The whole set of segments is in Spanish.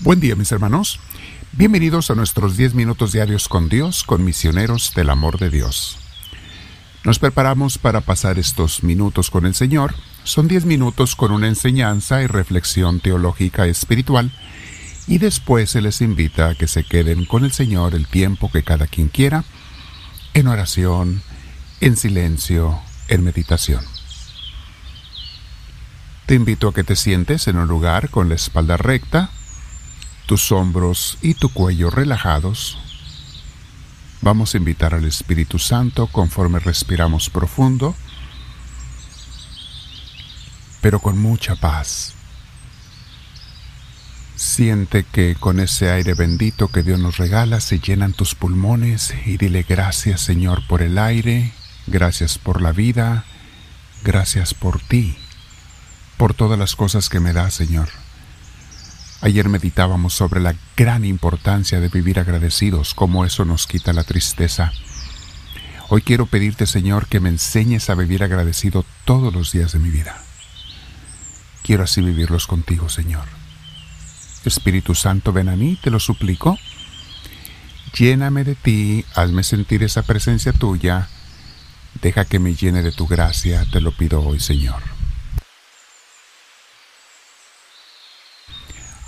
Buen día mis hermanos. Bienvenidos a nuestros 10 minutos diarios con Dios, con misioneros del amor de Dios. Nos preparamos para pasar estos minutos con el Señor. Son 10 minutos con una enseñanza y reflexión teológica espiritual y después se les invita a que se queden con el Señor el tiempo que cada quien quiera, en oración, en silencio, en meditación. Te invito a que te sientes en un lugar con la espalda recta, tus hombros y tu cuello relajados. Vamos a invitar al Espíritu Santo conforme respiramos profundo, pero con mucha paz. Siente que con ese aire bendito que Dios nos regala se llenan tus pulmones y dile gracias Señor por el aire, gracias por la vida, gracias por ti, por todas las cosas que me das Señor. Ayer meditábamos sobre la gran importancia de vivir agradecidos, cómo eso nos quita la tristeza. Hoy quiero pedirte, Señor, que me enseñes a vivir agradecido todos los días de mi vida. Quiero así vivirlos contigo, Señor. Espíritu Santo, ven a mí, te lo suplico. Lléname de ti, hazme sentir esa presencia tuya. Deja que me llene de tu gracia, te lo pido hoy, Señor.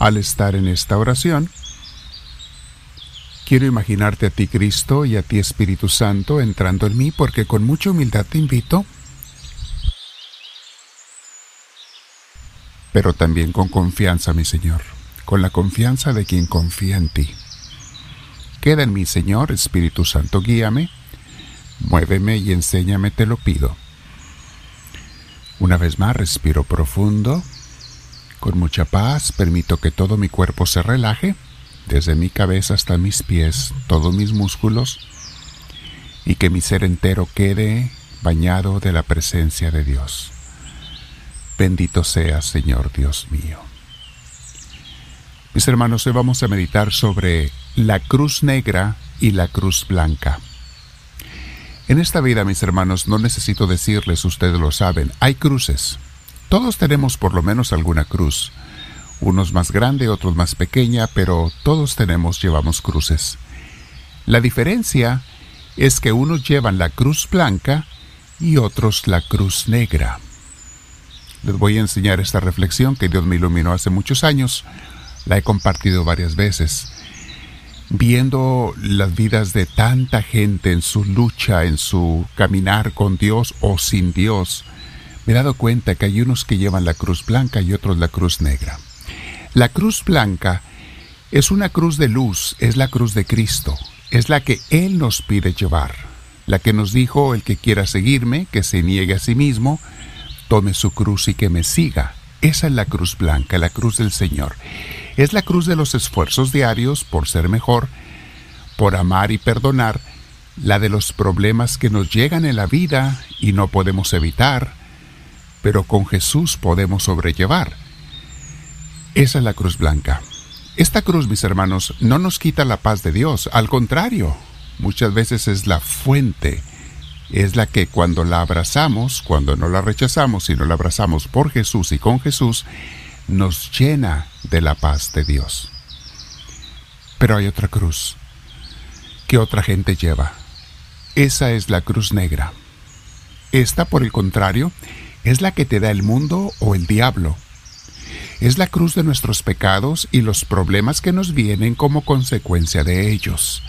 Al estar en esta oración, quiero imaginarte a ti Cristo y a ti Espíritu Santo entrando en mí porque con mucha humildad te invito, pero también con confianza, mi Señor, con la confianza de quien confía en ti. Queda en mí, Señor, Espíritu Santo, guíame, muéveme y enséñame, te lo pido. Una vez más, respiro profundo con mucha paz permito que todo mi cuerpo se relaje, desde mi cabeza hasta mis pies, todos mis músculos, y que mi ser entero quede bañado de la presencia de Dios. Bendito sea, Señor Dios mío. Mis hermanos, hoy vamos a meditar sobre la cruz negra y la cruz blanca. En esta vida, mis hermanos, no necesito decirles, ustedes lo saben, hay cruces. Todos tenemos por lo menos alguna cruz, unos más grande, otros más pequeña, pero todos tenemos, llevamos cruces. La diferencia es que unos llevan la cruz blanca y otros la cruz negra. Les voy a enseñar esta reflexión que Dios me iluminó hace muchos años. La he compartido varias veces. Viendo las vidas de tanta gente en su lucha, en su caminar con Dios o sin Dios, me he dado cuenta que hay unos que llevan la cruz blanca y otros la cruz negra. La cruz blanca es una cruz de luz, es la cruz de Cristo, es la que Él nos pide llevar, la que nos dijo el que quiera seguirme, que se niegue a sí mismo, tome su cruz y que me siga. Esa es la cruz blanca, la cruz del Señor. Es la cruz de los esfuerzos diarios por ser mejor, por amar y perdonar, la de los problemas que nos llegan en la vida y no podemos evitar, pero con Jesús podemos sobrellevar. Esa es la cruz blanca. Esta cruz, mis hermanos, no nos quita la paz de Dios, al contrario, muchas veces es la fuente, es la que cuando la abrazamos, cuando no la rechazamos, sino la abrazamos por Jesús y con Jesús, nos llena de la paz de Dios. Pero hay otra cruz que otra gente lleva. Esa es la cruz negra. Esta, por el contrario, es la que te da el mundo o el diablo. Es la cruz de nuestros pecados y los problemas que nos vienen como consecuencia de ellos.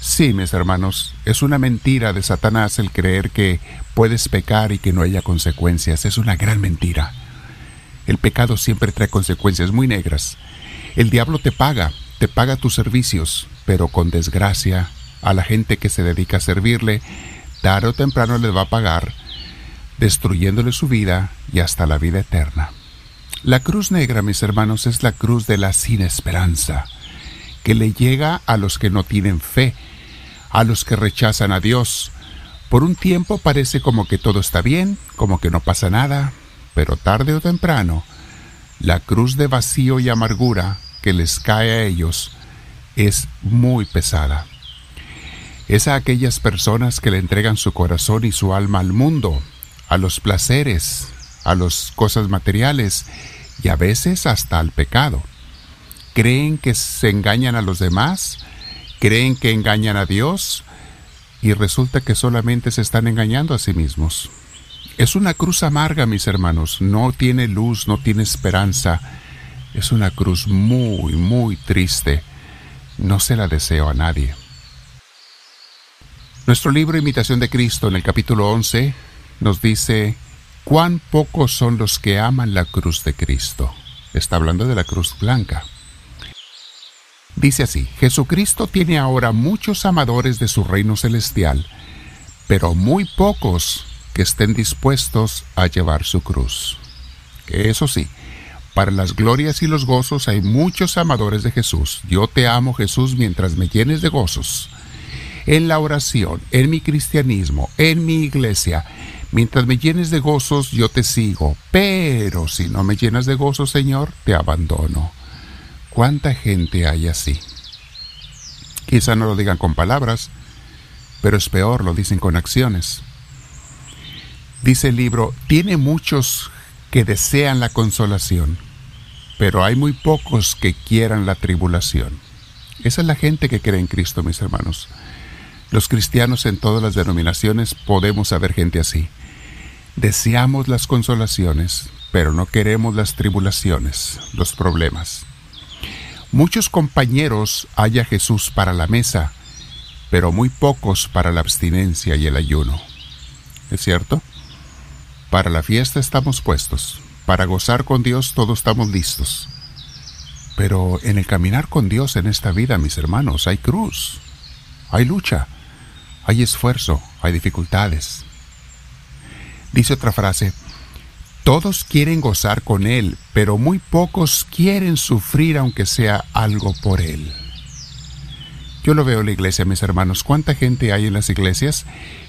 Sí, mis hermanos, es una mentira de Satanás el creer que puedes pecar y que no haya consecuencias. Es una gran mentira. El pecado siempre trae consecuencias muy negras. El diablo te paga, te paga tus servicios, pero con desgracia a la gente que se dedica a servirle, tarde o temprano les va a pagar destruyéndole su vida y hasta la vida eterna. La cruz negra, mis hermanos, es la cruz de la sin esperanza, que le llega a los que no tienen fe, a los que rechazan a Dios. Por un tiempo parece como que todo está bien, como que no pasa nada, pero tarde o temprano, la cruz de vacío y amargura que les cae a ellos es muy pesada. Es a aquellas personas que le entregan su corazón y su alma al mundo, a los placeres, a las cosas materiales y a veces hasta al pecado. creen que se engañan a los demás, creen que engañan a Dios y resulta que solamente se están engañando a sí mismos. Es una cruz amarga, mis hermanos, no tiene luz, no tiene esperanza. Es una cruz muy, muy triste. No se la deseo a nadie. Nuestro libro Imitación de Cristo en el capítulo 11 nos dice, cuán pocos son los que aman la cruz de Cristo. Está hablando de la cruz blanca. Dice así, Jesucristo tiene ahora muchos amadores de su reino celestial, pero muy pocos que estén dispuestos a llevar su cruz. Eso sí, para las glorias y los gozos hay muchos amadores de Jesús. Yo te amo Jesús mientras me llenes de gozos. En la oración, en mi cristianismo, en mi iglesia, mientras me llenes de gozos, yo te sigo. Pero si no me llenas de gozos, Señor, te abandono. ¿Cuánta gente hay así? Quizá no lo digan con palabras, pero es peor, lo dicen con acciones. Dice el libro, tiene muchos que desean la consolación, pero hay muy pocos que quieran la tribulación. Esa es la gente que cree en Cristo, mis hermanos. Los cristianos en todas las denominaciones podemos saber gente así. Deseamos las consolaciones, pero no queremos las tribulaciones, los problemas. Muchos compañeros hay a Jesús para la mesa, pero muy pocos para la abstinencia y el ayuno. ¿Es cierto? Para la fiesta estamos puestos, para gozar con Dios todos estamos listos. Pero en el caminar con Dios en esta vida, mis hermanos, hay cruz, hay lucha, hay esfuerzo, hay dificultades. Dice otra frase, todos quieren gozar con Él, pero muy pocos quieren sufrir aunque sea algo por Él. Yo lo veo en la iglesia, mis hermanos. ¿Cuánta gente hay en las iglesias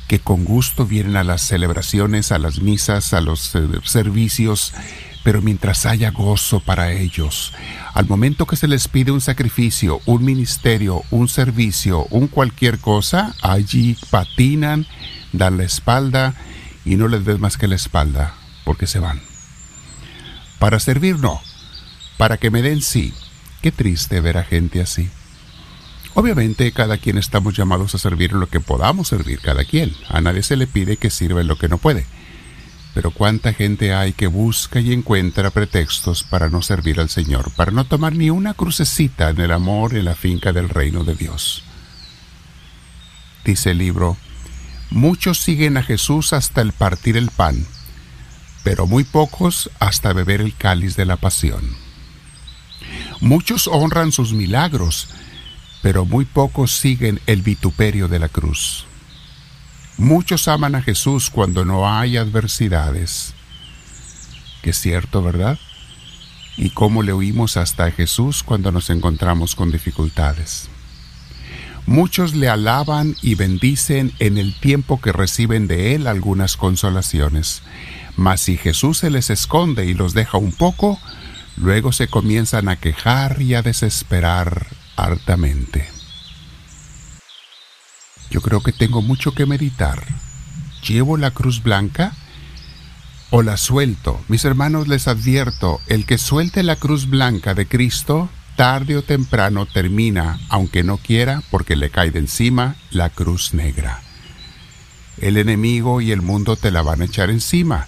que con gusto vienen a las celebraciones, a las misas, a los eh, servicios, pero mientras haya gozo para ellos, al momento que se les pide un sacrificio, un ministerio, un servicio, un cualquier cosa, allí patinan, dan la espalda y no les ves más que la espalda porque se van. Para servir no, para que me den sí. Qué triste ver a gente así. Obviamente cada quien estamos llamados a servir en lo que podamos servir cada quien. A nadie se le pide que sirva en lo que no puede. Pero cuánta gente hay que busca y encuentra pretextos para no servir al Señor, para no tomar ni una crucecita en el amor en la finca del reino de Dios. Dice el libro, muchos siguen a Jesús hasta el partir el pan, pero muy pocos hasta beber el cáliz de la pasión. Muchos honran sus milagros, pero muy pocos siguen el vituperio de la cruz. Muchos aman a Jesús cuando no hay adversidades. Que es cierto, ¿verdad? Y cómo le oímos hasta a Jesús cuando nos encontramos con dificultades. Muchos le alaban y bendicen en el tiempo que reciben de Él algunas consolaciones, mas si Jesús se les esconde y los deja un poco, luego se comienzan a quejar y a desesperar hartamente. Yo creo que tengo mucho que meditar. ¿Llevo la cruz blanca o la suelto? Mis hermanos les advierto, el que suelte la cruz blanca de Cristo, tarde o temprano termina, aunque no quiera, porque le cae de encima la cruz negra. El enemigo y el mundo te la van a echar encima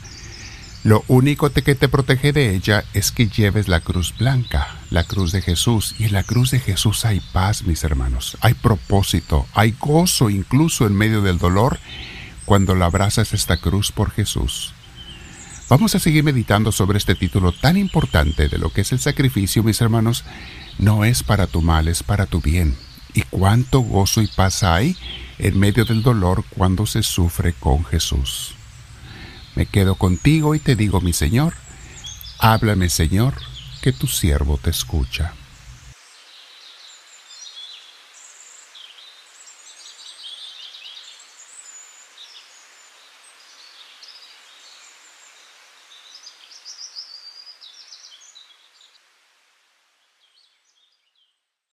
lo único que te protege de ella es que lleves la cruz blanca, la cruz de Jesús. Y en la cruz de Jesús hay paz, mis hermanos. Hay propósito, hay gozo incluso en medio del dolor cuando la abrazas esta cruz por Jesús. Vamos a seguir meditando sobre este título tan importante de lo que es el sacrificio, mis hermanos. No es para tu mal, es para tu bien. Y cuánto gozo y paz hay en medio del dolor cuando se sufre con Jesús. Me quedo contigo y te digo, mi Señor, háblame, Señor, que tu siervo te escucha.